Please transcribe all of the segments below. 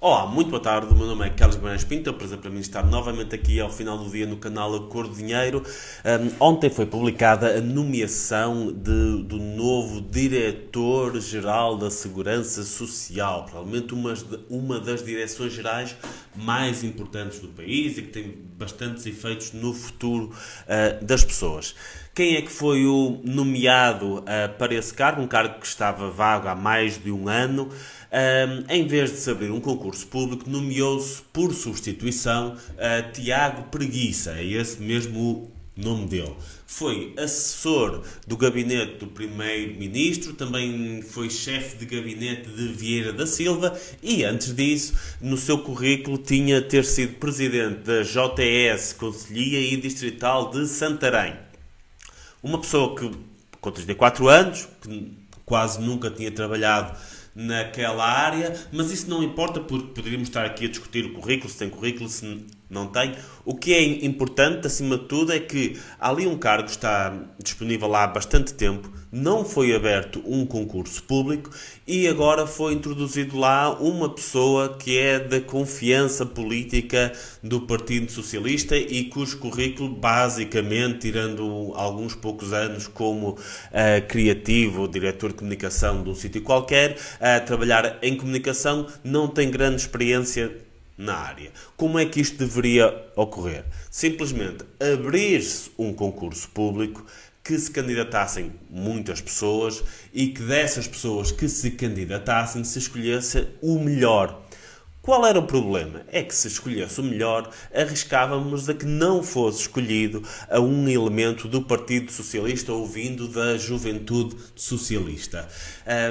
Olá, muito boa tarde. O meu nome é Carlos Guimarães Pinto. É um prazer para mim estar novamente aqui ao final do dia no canal A Cor do Dinheiro. Um, ontem foi publicada a nomeação de, do novo Diretor-Geral da Segurança Social. Provavelmente uma, uma das direções gerais mais importantes do país e que tem bastantes efeitos no futuro uh, das pessoas. Quem é que foi o nomeado uh, para esse cargo? Um cargo que estava vago há mais de um ano. Um, em vez de se abrir um concurso público, nomeou-se por substituição uh, Tiago Preguiça, é esse mesmo nome dele. Foi assessor do gabinete do primeiro-ministro, também foi chefe de gabinete de Vieira da Silva e, antes disso, no seu currículo tinha ter sido presidente da JS Conselhia e Distrital de Santarém. Uma pessoa que, com 34 anos, que quase nunca tinha trabalhado naquela área, mas isso não importa porque poderíamos estar aqui a discutir o currículo, se tem currículo, se não tem. O que é importante, acima de tudo, é que ali um cargo está disponível há bastante tempo, não foi aberto um concurso público e agora foi introduzido lá uma pessoa que é da confiança política do Partido Socialista e cujo currículo, basicamente, tirando alguns poucos anos como uh, criativo, diretor de comunicação de um sítio qualquer, a trabalhar em comunicação, não tem grande experiência na área. Como é que isto deveria ocorrer? Simplesmente abrir-se um concurso público que se candidatassem muitas pessoas e que dessas pessoas que se candidatassem se escolhesse o melhor. Qual era o problema? É que se escolhesse o melhor, arriscávamos a que não fosse escolhido a um elemento do Partido Socialista ou vindo da juventude socialista.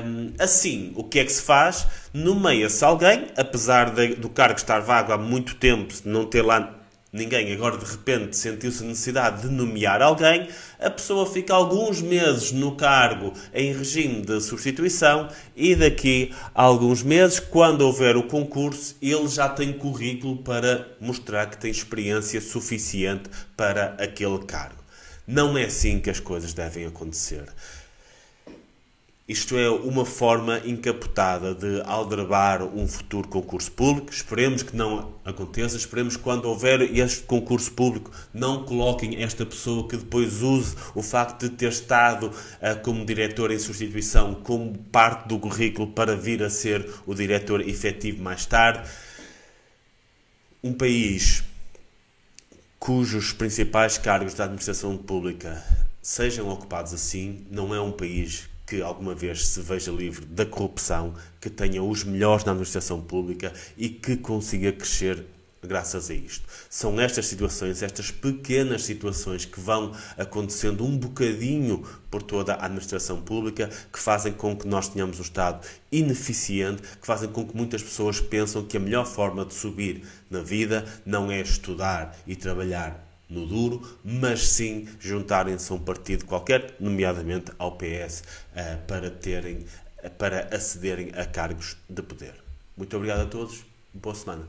Um, assim, o que é que se faz? Nomeia-se alguém, apesar de, do cargo estar vago há muito tempo, não ter lá ninguém agora de repente sentiu-se a necessidade de nomear alguém, a pessoa fica alguns meses no cargo em regime de substituição e daqui a alguns meses, quando houver o concurso, ele já tem currículo para mostrar que tem experiência suficiente para aquele cargo. Não é assim que as coisas devem acontecer. Isto é uma forma encapotada de aldrabar um futuro concurso público. Esperemos que não aconteça. Esperemos que quando houver este concurso público não coloquem esta pessoa que depois use o facto de ter estado uh, como diretor em substituição como parte do currículo para vir a ser o diretor efetivo mais tarde. Um país cujos principais cargos da administração pública sejam ocupados assim não é um país que alguma vez se veja livre da corrupção, que tenha os melhores na administração pública e que consiga crescer graças a isto. São estas situações, estas pequenas situações que vão acontecendo um bocadinho por toda a administração pública, que fazem com que nós tenhamos um Estado ineficiente, que fazem com que muitas pessoas pensam que a melhor forma de subir na vida não é estudar e trabalhar no duro, mas sim juntarem-se a um partido qualquer, nomeadamente ao PS, eh, para terem para acederem a cargos de poder. Muito obrigado a todos. Boa semana.